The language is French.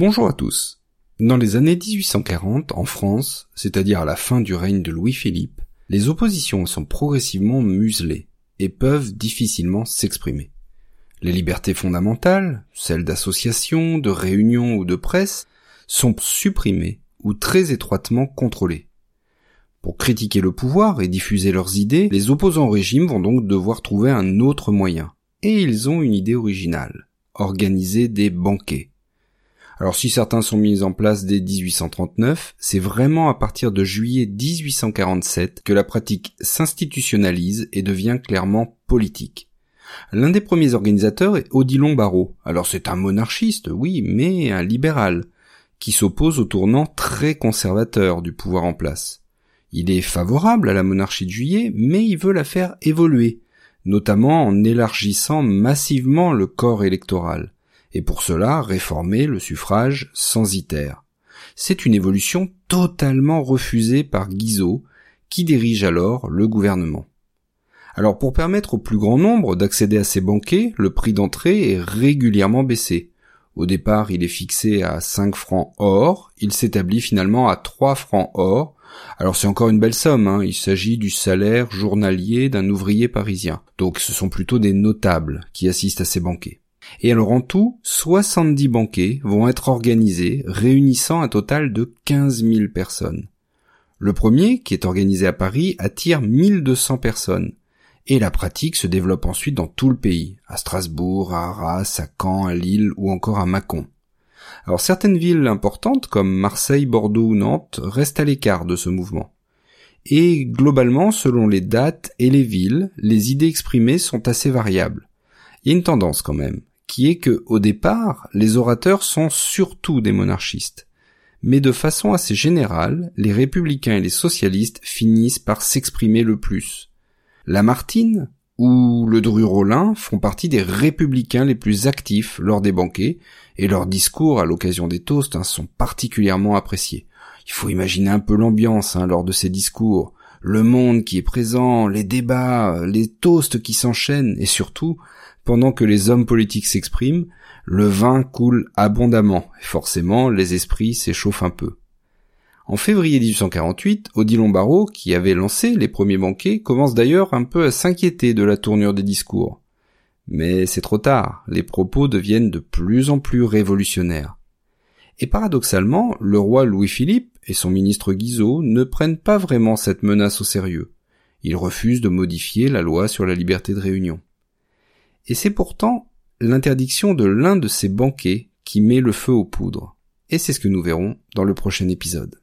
Bonjour à tous. Dans les années 1840, en France, c'est-à-dire à la fin du règne de Louis-Philippe, les oppositions sont progressivement muselées et peuvent difficilement s'exprimer. Les libertés fondamentales, celles d'association, de réunion ou de presse, sont supprimées ou très étroitement contrôlées. Pour critiquer le pouvoir et diffuser leurs idées, les opposants au régime vont donc devoir trouver un autre moyen. Et ils ont une idée originale. Organiser des banquets. Alors si certains sont mis en place dès 1839, c'est vraiment à partir de juillet 1847 que la pratique s'institutionnalise et devient clairement politique. L'un des premiers organisateurs est Odilon Barrault. Alors c'est un monarchiste, oui, mais un libéral, qui s'oppose au tournant très conservateur du pouvoir en place. Il est favorable à la monarchie de juillet, mais il veut la faire évoluer, notamment en élargissant massivement le corps électoral et pour cela réformer le suffrage censitaire. C'est une évolution totalement refusée par Guizot, qui dirige alors le gouvernement. Alors pour permettre au plus grand nombre d'accéder à ces banquets, le prix d'entrée est régulièrement baissé. Au départ, il est fixé à 5 francs or, il s'établit finalement à 3 francs or. Alors c'est encore une belle somme, hein. il s'agit du salaire journalier d'un ouvrier parisien. Donc ce sont plutôt des notables qui assistent à ces banquets. Et alors en tout, 70 banquets vont être organisés, réunissant un total de 15 000 personnes. Le premier, qui est organisé à Paris, attire 1200 personnes. Et la pratique se développe ensuite dans tout le pays, à Strasbourg, à Arras, à Caen, à Lille ou encore à Mâcon. Alors certaines villes importantes comme Marseille, Bordeaux ou Nantes restent à l'écart de ce mouvement. Et globalement, selon les dates et les villes, les idées exprimées sont assez variables. Il y a une tendance quand même qui est que, au départ, les orateurs sont surtout des monarchistes. Mais de façon assez générale, les républicains et les socialistes finissent par s'exprimer le plus. Lamartine ou le Dru-Rollin font partie des républicains les plus actifs lors des banquets, et leurs discours à l'occasion des toasts hein, sont particulièrement appréciés. Il faut imaginer un peu l'ambiance hein, lors de ces discours, le monde qui est présent, les débats, les toasts qui s'enchaînent, et surtout pendant que les hommes politiques s'expriment, le vin coule abondamment, et forcément les esprits s'échauffent un peu. En février 1848, Odilon Barrault, qui avait lancé les premiers banquets, commence d'ailleurs un peu à s'inquiéter de la tournure des discours. Mais c'est trop tard, les propos deviennent de plus en plus révolutionnaires. Et paradoxalement, le roi Louis-Philippe et son ministre Guizot ne prennent pas vraiment cette menace au sérieux. Ils refusent de modifier la loi sur la liberté de réunion. Et c'est pourtant l'interdiction de l'un de ces banquets qui met le feu aux poudres. Et c'est ce que nous verrons dans le prochain épisode.